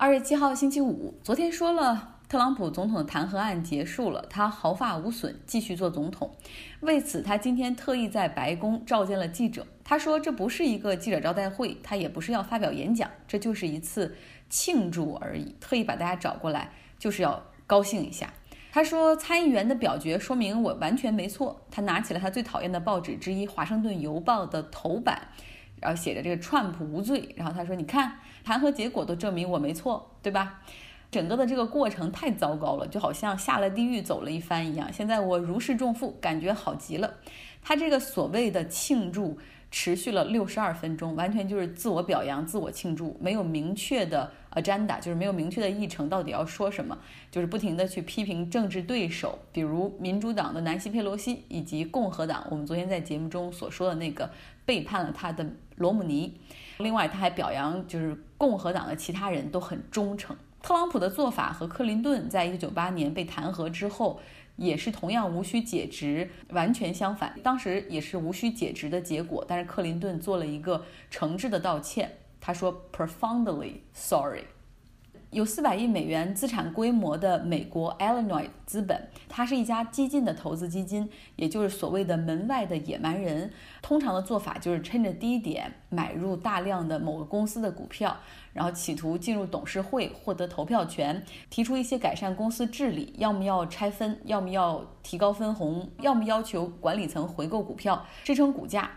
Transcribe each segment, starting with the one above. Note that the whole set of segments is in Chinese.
二月七号星期五，昨天说了，特朗普总统的弹劾案结束了，他毫发无损，继续做总统。为此，他今天特意在白宫召见了记者。他说，这不是一个记者招待会，他也不是要发表演讲，这就是一次庆祝而已。特意把大家找过来，就是要高兴一下。他说，参议员的表决说明我完全没错。他拿起了他最讨厌的报纸之一《华盛顿邮报》的头版。然后写着这个川普无罪，然后他说：“你看，弹劾结果都证明我没错，对吧？整个的这个过程太糟糕了，就好像下了地狱走了一番一样。现在我如释重负，感觉好极了。”他这个所谓的庆祝。持续了六十二分钟，完全就是自我表扬、自我庆祝，没有明确的 agenda，就是没有明确的议程，到底要说什么，就是不停的去批评政治对手，比如民主党的南希·佩洛西以及共和党，我们昨天在节目中所说的那个背叛了他的罗姆尼。另外，他还表扬就是共和党的其他人都很忠诚。特朗普的做法和克林顿在一九九八年被弹劾之后。也是同样无需解职，完全相反。当时也是无需解职的结果，但是克林顿做了一个诚挚的道歉，他说 “profoundly sorry”。有四百亿美元资产规模的美国 Illinois 资本，它是一家激进的投资基金，也就是所谓的门外的野蛮人。通常的做法就是趁着低点买入大量的某个公司的股票，然后企图进入董事会获得投票权，提出一些改善公司治理，要么要拆分，要么要提高分红，要么要求管理层回购股票支撑股价。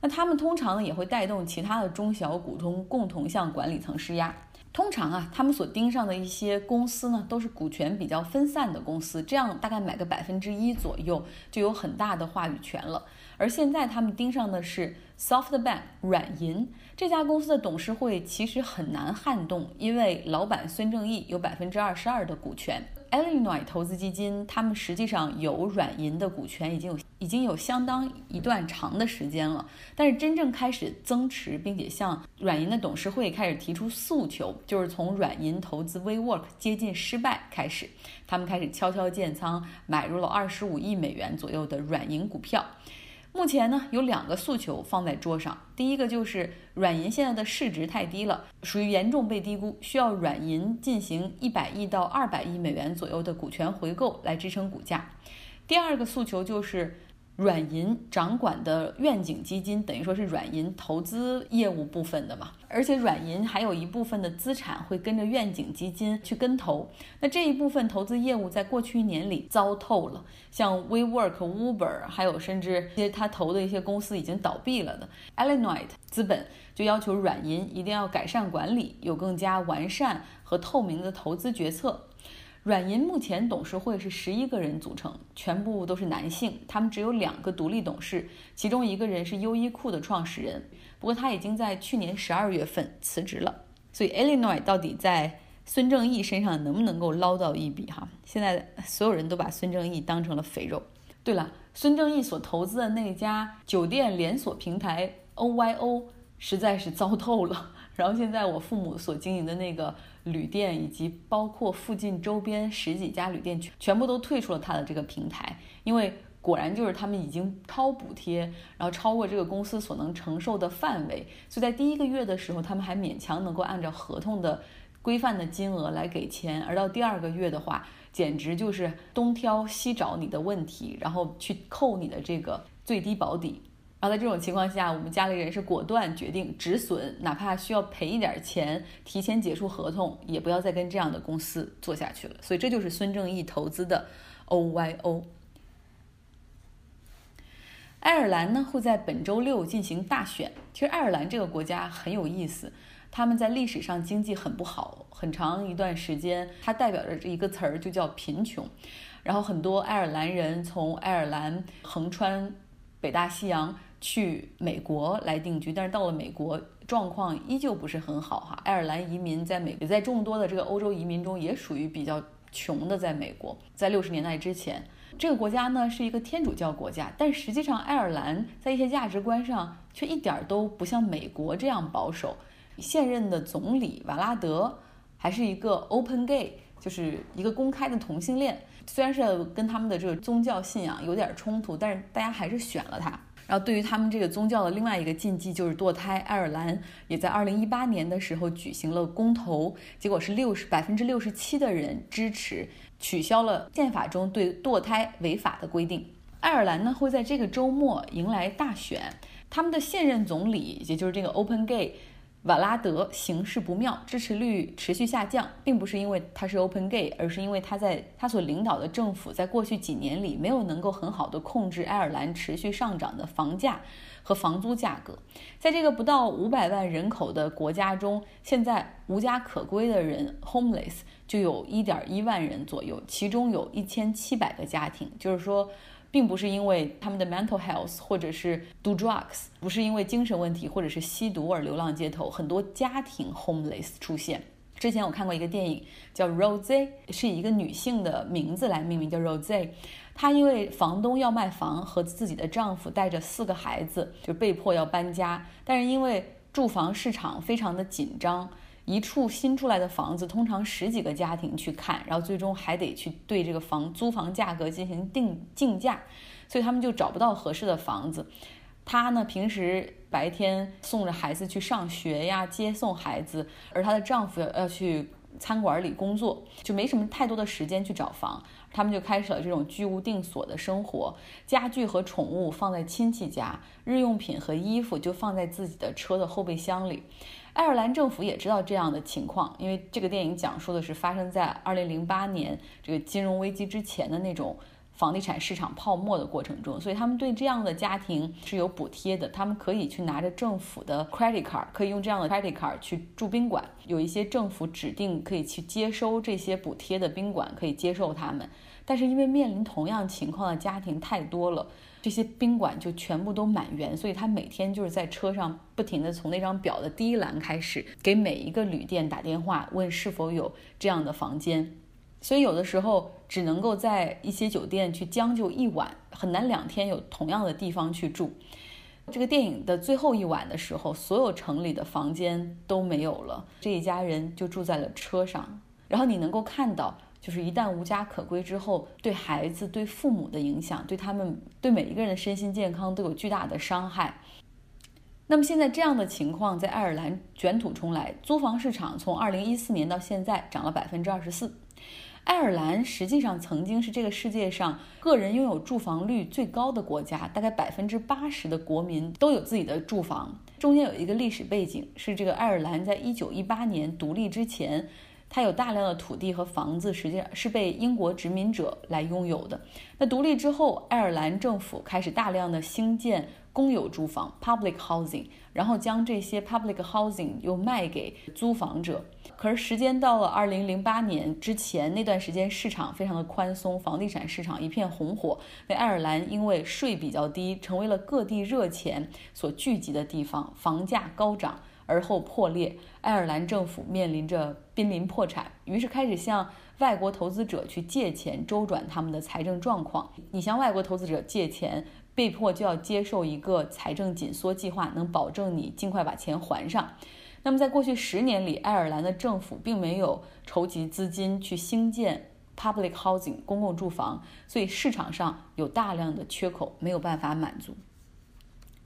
那他们通常呢也会带动其他的中小股东共同向管理层施压。通常啊，他们所盯上的一些公司呢，都是股权比较分散的公司，这样大概买个百分之一左右，就有很大的话语权了。而现在他们盯上的是 SoftBank 软银这家公司的董事会，其实很难撼动，因为老板孙正义有百分之二十二的股权。Illinois 投资基金，他们实际上有软银的股权，已经有已经有相当一段长的时间了。但是真正开始增持，并且向软银的董事会开始提出诉求，就是从软银投资 WeWork 接近失败开始，他们开始悄悄建仓，买入了二十五亿美元左右的软银股票。目前呢，有两个诉求放在桌上。第一个就是软银现在的市值太低了，属于严重被低估，需要软银进行一百亿到二百亿美元左右的股权回购来支撑股价。第二个诉求就是。软银掌管的愿景基金等于说是软银投资业务部分的嘛，而且软银还有一部分的资产会跟着愿景基金去跟投。那这一部分投资业务在过去一年里糟透了，像 WeWork、Uber，还有甚至一些他投的一些公司已经倒闭了的。Illinois 资本就要求软银一定要改善管理，有更加完善和透明的投资决策。软银目前董事会是十一个人组成，全部都是男性。他们只有两个独立董事，其中一个人是优衣库的创始人，不过他已经在去年十二月份辞职了。所以，Illinois 到底在孙正义身上能不能够捞到一笔？哈，现在所有人都把孙正义当成了肥肉。对了，孙正义所投资的那家酒店连锁平台 OYO 实在是糟透了。然后现在我父母所经营的那个。旅店以及包括附近周边十几家旅店全部都退出了他的这个平台，因为果然就是他们已经超补贴，然后超过这个公司所能承受的范围，所以在第一个月的时候，他们还勉强能够按照合同的规范的金额来给钱，而到第二个月的话，简直就是东挑西找你的问题，然后去扣你的这个最低保底。然后在这种情况下，我们家里人是果断决定止损，哪怕需要赔一点钱，提前结束合同，也不要再跟这样的公司做下去了。所以这就是孙正义投资的 OYO。爱尔兰呢会在本周六进行大选。其实爱尔兰这个国家很有意思，他们在历史上经济很不好，很长一段时间，它代表着一个词儿就叫贫穷。然后很多爱尔兰人从爱尔兰横穿北大西洋。去美国来定居，但是到了美国状况依旧不是很好哈。爱尔兰移民在美也在众多的这个欧洲移民中也属于比较穷的，在美国，在六十年代之前，这个国家呢是一个天主教国家，但实际上爱尔兰在一些价值观上却一点都不像美国这样保守。现任的总理瓦拉德还是一个 open gay，就是一个公开的同性恋，虽然是跟他们的这个宗教信仰有点冲突，但是大家还是选了他。然后对于他们这个宗教的另外一个禁忌就是堕胎，爱尔兰也在二零一八年的时候举行了公投，结果是六十百分之六十七的人支持取消了宪法中对堕胎违法的规定。爱尔兰呢会在这个周末迎来大选，他们的现任总理也就是这个 Open Gay。瓦拉德形势不妙，支持率持续下降，并不是因为他是 Open Gay，而是因为他在他所领导的政府在过去几年里没有能够很好的控制爱尔兰持续上涨的房价和房租价格。在这个不到五百万人口的国家中，现在无家可归的人 homeless 就有一点一万人左右，其中有一千七百个家庭，就是说。并不是因为他们的 mental health，或者是 do drugs，不是因为精神问题或者是吸毒而流浪街头，很多家庭 homeless 出现。之前我看过一个电影叫 Rose，是以一个女性的名字来命名，叫 Rose。她因为房东要卖房，和自己的丈夫带着四个孩子就被迫要搬家，但是因为住房市场非常的紧张。一处新出来的房子，通常十几个家庭去看，然后最终还得去对这个房租房价格进行定竞价，所以他们就找不到合适的房子。她呢，平时白天送着孩子去上学呀，接送孩子，而她的丈夫要去餐馆里工作，就没什么太多的时间去找房。他们就开始了这种居无定所的生活，家具和宠物放在亲戚家，日用品和衣服就放在自己的车的后备箱里。爱尔兰政府也知道这样的情况，因为这个电影讲述的是发生在2008年这个金融危机之前的那种房地产市场泡沫的过程中，所以他们对这样的家庭是有补贴的，他们可以去拿着政府的 credit card，可以用这样的 credit card 去住宾馆，有一些政府指定可以去接收这些补贴的宾馆可以接受他们，但是因为面临同样情况的家庭太多了。这些宾馆就全部都满员，所以他每天就是在车上不停地从那张表的第一栏开始，给每一个旅店打电话，问是否有这样的房间。所以有的时候只能够在一些酒店去将就一晚，很难两天有同样的地方去住。这个电影的最后一晚的时候，所有城里的房间都没有了，这一家人就住在了车上。然后你能够看到。就是一旦无家可归之后，对孩子、对父母的影响，对他们、对每一个人的身心健康都有巨大的伤害。那么现在这样的情况在爱尔兰卷土重来，租房市场从二零一四年到现在涨了百分之二十四。爱尔兰实际上曾经是这个世界上个人拥有住房率最高的国家，大概百分之八十的国民都有自己的住房。中间有一个历史背景，是这个爱尔兰在一九一八年独立之前。它有大量的土地和房子，实际上是被英国殖民者来拥有的。那独立之后，爱尔兰政府开始大量的兴建公有住房 （public housing），然后将这些 public housing 又卖给租房者。可是时间到了二零零八年之前，那段时间市场非常的宽松，房地产市场一片红火。那爱尔兰因为税比较低，成为了各地热钱所聚集的地方，房价高涨。而后破裂，爱尔兰政府面临着濒临破产，于是开始向外国投资者去借钱，周转他们的财政状况。你向外国投资者借钱，被迫就要接受一个财政紧缩计划，能保证你尽快把钱还上。那么，在过去十年里，爱尔兰的政府并没有筹集资金去兴建 public housing 公共住房，所以市场上有大量的缺口，没有办法满足。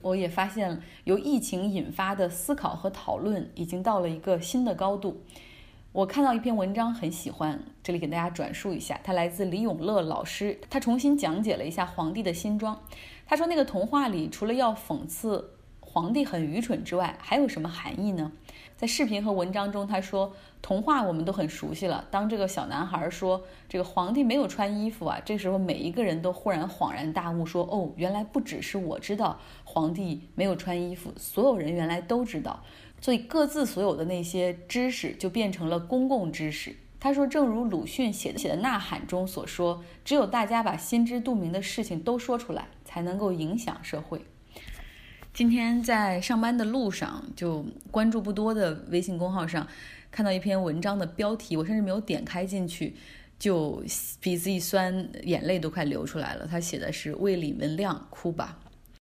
我也发现，由疫情引发的思考和讨论已经到了一个新的高度。我看到一篇文章，很喜欢，这里给大家转述一下。它来自李永乐老师，他重新讲解了一下皇帝的新装。他说，那个童话里除了要讽刺皇帝很愚蠢之外，还有什么含义呢？在视频和文章中，他说童话我们都很熟悉了。当这个小男孩说这个皇帝没有穿衣服啊，这时候每一个人都忽然恍然大悟，说哦，原来不只是我知道皇帝没有穿衣服，所有人原来都知道。所以各自所有的那些知识就变成了公共知识。他说，正如鲁迅写的写的《呐喊》中所说，只有大家把心知肚明的事情都说出来，才能够影响社会。今天在上班的路上，就关注不多的微信公号上，看到一篇文章的标题，我甚至没有点开进去，就鼻子一酸，眼泪都快流出来了。他写的是“为李文亮哭吧”。